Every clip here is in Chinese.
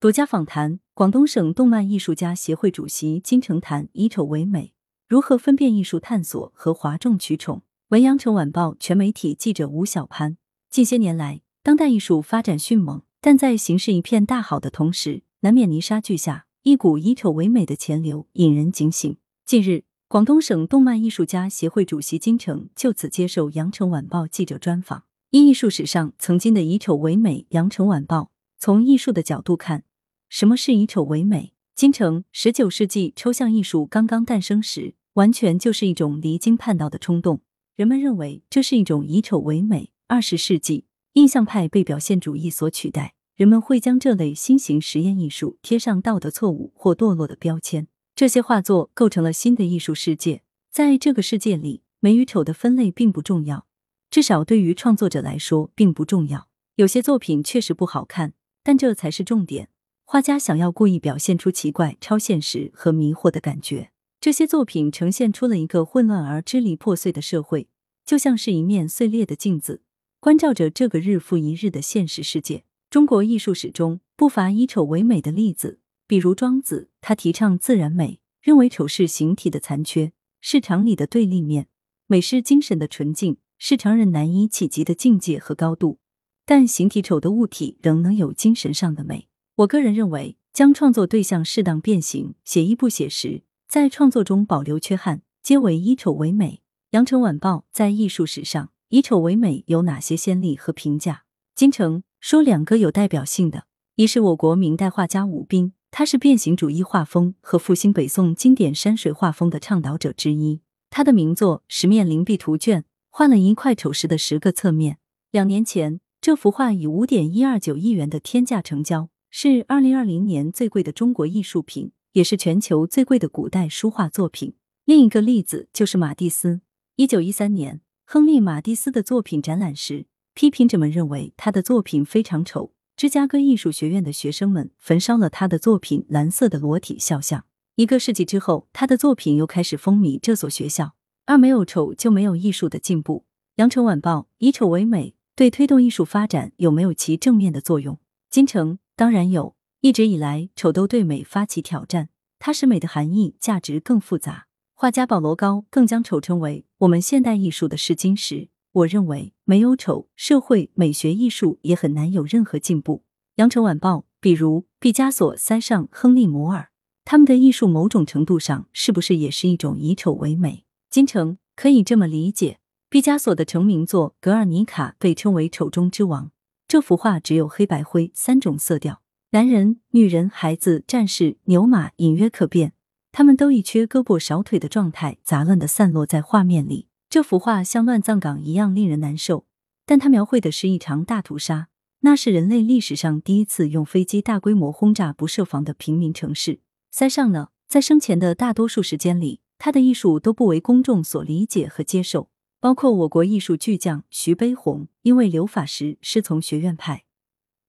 独家访谈：广东省动漫艺术家协会主席金城谈以丑为美，如何分辨艺术探索和哗众取宠？文阳城晚报全媒体记者吴小潘。近些年来，当代艺术发展迅猛，但在形势一片大好的同时，难免泥沙俱下，一股以丑为美的潜流引人警醒。近日，广东省动漫艺术家协会主席金城就此接受羊城晚报记者专访。因艺术史上曾经的以丑为美，羊城晚报从艺术的角度看。什么是以丑为美？京城十九世纪抽象艺术刚刚诞生时，完全就是一种离经叛道的冲动。人们认为这是一种以丑为美。二十世纪，印象派被表现主义所取代，人们会将这类新型实验艺术贴上道德错误或堕落的标签。这些画作构成了新的艺术世界，在这个世界里，美与丑的分类并不重要，至少对于创作者来说并不重要。有些作品确实不好看，但这才是重点。画家想要故意表现出奇怪、超现实和迷惑的感觉。这些作品呈现出了一个混乱而支离破碎的社会，就像是一面碎裂的镜子，关照着这个日复一日的现实世界。中国艺术史中不乏以丑为美的例子，比如庄子，他提倡自然美，认为丑是形体的残缺，是常理的对立面；美是精神的纯净，是常人难以企及的境界和高度。但形体丑的物体仍能有精神上的美。我个人认为，将创作对象适当变形，写意不写实，在创作中保留缺憾，皆为以丑为美。羊城晚报在艺术史上以丑为美有哪些先例和评价？金城说两个有代表性的，一是我国明代画家武斌，他是变形主义画风和复兴北宋经典山水画风的倡导者之一。他的名作《十面灵璧图卷》换了一块丑石的十个侧面。两年前，这幅画以五点一二九亿元的天价成交。是二零二零年最贵的中国艺术品，也是全球最贵的古代书画作品。另一个例子就是马蒂斯。一九一三年，亨利·马蒂斯的作品展览时，批评者们认为他的作品非常丑。芝加哥艺术学院的学生们焚烧了他的作品《蓝色的裸体肖像》。一个世纪之后，他的作品又开始风靡这所学校。而没有丑，就没有艺术的进步。羊城晚报以丑为美，对推动艺术发展有没有其正面的作用？金城。当然有，一直以来，丑都对美发起挑战，它使美的含义、价值更复杂。画家保罗高更将丑称为我们现代艺术的试金石。我认为，没有丑，社会美学艺术也很难有任何进步。羊城晚报，比如毕加索、塞尚、亨利·摩尔，他们的艺术某种程度上是不是也是一种以丑为美？金城可以这么理解，毕加索的成名作《格尔尼卡》被称为丑中之王。这幅画只有黑白灰三种色调，男人、女人、孩子、战士、牛马隐约可辨，他们都以缺胳膊少腿的状态，杂乱的散落在画面里。这幅画像乱葬岗一样令人难受，但它描绘的是一场大屠杀，那是人类历史上第一次用飞机大规模轰炸不设防的平民城市。塞尚呢，在生前的大多数时间里，他的艺术都不为公众所理解和接受。包括我国艺术巨匠徐悲鸿，因为留法时师从学院派，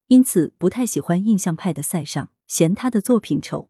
因此不太喜欢印象派的塞尚，嫌他的作品丑。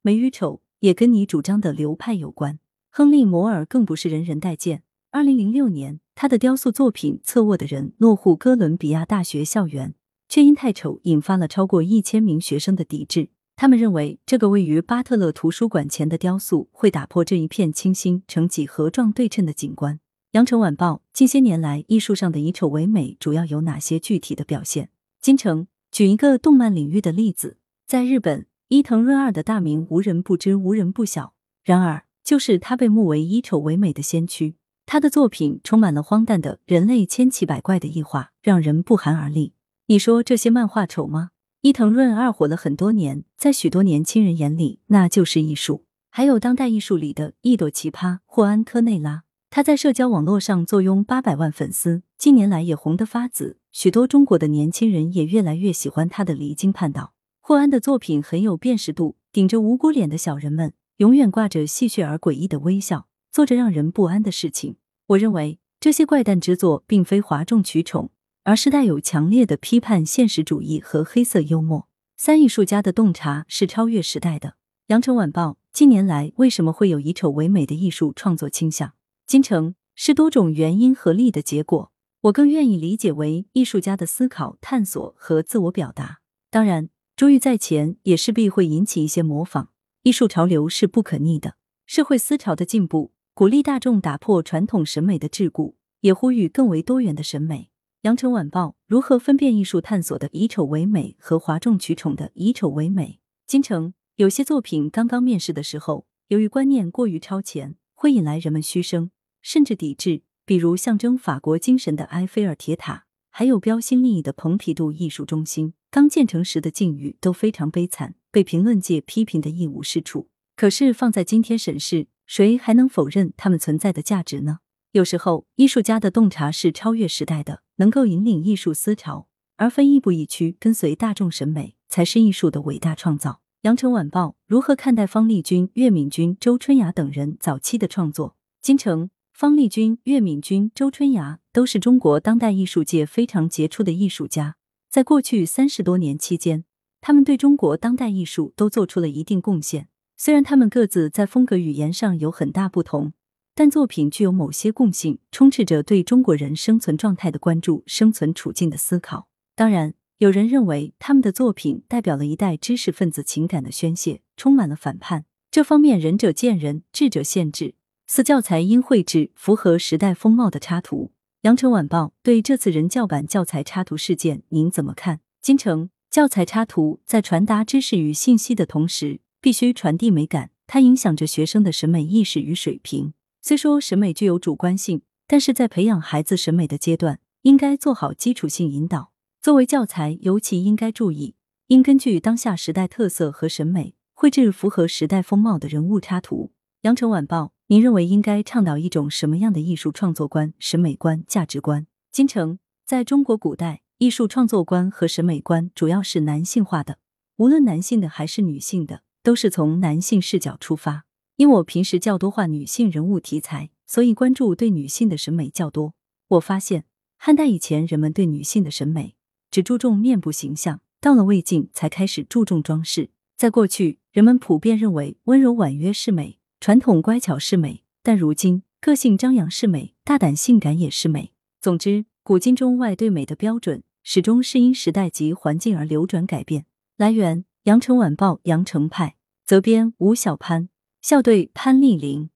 美与丑也跟你主张的流派有关。亨利·摩尔更不是人人待见。二零零六年，他的雕塑作品《侧卧的人》落户哥伦比亚大学校园，却因太丑引发了超过一千名学生的抵制。他们认为，这个位于巴特勒图书馆前的雕塑会打破这一片清新呈几何状对称的景观。羊城晚报近些年来，艺术上的以丑为美主要有哪些具体的表现？金城举一个动漫领域的例子，在日本，伊藤润二的大名无人不知，无人不晓。然而，就是他被目为以丑为美的先驱。他的作品充满了荒诞的人类千奇百怪的异化，让人不寒而栗。你说这些漫画丑吗？伊藤润二火了很多年，在许多年轻人眼里，那就是艺术。还有当代艺术里的一朵奇葩霍安科内拉。他在社交网络上坐拥八百万粉丝，近年来也红得发紫，许多中国的年轻人也越来越喜欢他的离经叛道。霍安的作品很有辨识度，顶着无辜脸的小人们永远挂着戏谑而诡异的微笑，做着让人不安的事情。我认为这些怪诞之作并非哗众取宠，而是带有强烈的批判现实主义和黑色幽默。三艺术家的洞察是超越时代的。羊城晚报近年来为什么会有以丑为美的艺术创作倾向？金城是多种原因合力的结果，我更愿意理解为艺术家的思考、探索和自我表达。当然，珠玉在前，也势必会引起一些模仿。艺术潮流是不可逆的，社会思潮的进步鼓励大众打破传统审美的桎梏，也呼吁更为多元的审美。羊城晚报如何分辨艺术探索的以丑为美和哗众取宠的以丑为美？金城有些作品刚刚面世的时候，由于观念过于超前，会引来人们嘘声甚至抵制。比如象征法国精神的埃菲尔铁塔，还有标新立异的蓬皮杜艺术中心，刚建成时的境遇都非常悲惨，被评论界批评的一无是处。可是放在今天审视，谁还能否认他们存在的价值呢？有时候，艺术家的洞察是超越时代的，能够引领艺术思潮，而非亦步亦趋跟随大众审美，才是艺术的伟大创造。羊城晚报如何看待方力钧、岳敏君、周春芽等人早期的创作？京城，方力钧、岳敏君、周春芽都是中国当代艺术界非常杰出的艺术家，在过去三十多年期间，他们对中国当代艺术都做出了一定贡献。虽然他们各自在风格语言上有很大不同。但作品具有某些共性，充斥着对中国人生存状态的关注、生存处境的思考。当然，有人认为他们的作品代表了一代知识分子情感的宣泄，充满了反叛。这方面仁者见仁，智者见智。四教材应绘制符合时代风貌的插图。羊城晚报对这次人教版教材插图事件，您怎么看？京城教材插图在传达知识与信息的同时，必须传递美感，它影响着学生的审美意识与水平。虽说审美具有主观性，但是在培养孩子审美的阶段，应该做好基础性引导。作为教材，尤其应该注意，应根据当下时代特色和审美，绘制符合时代风貌的人物插图。羊城晚报，您认为应该倡导一种什么样的艺术创作观、审美观、价值观？金城，在中国古代，艺术创作观和审美观主要是男性化的，无论男性的还是女性的，都是从男性视角出发。因我平时较多画女性人物题材，所以关注对女性的审美较多。我发现，汉代以前人们对女性的审美只注重面部形象，到了魏晋才开始注重装饰。在过去，人们普遍认为温柔婉约是美，传统乖巧是美，但如今个性张扬是美，大胆性感也是美。总之，古今中外对美的标准始终是因时代及环境而流转改变。来源：羊城晚报羊城派，责编：吴小潘。校对潘丽玲。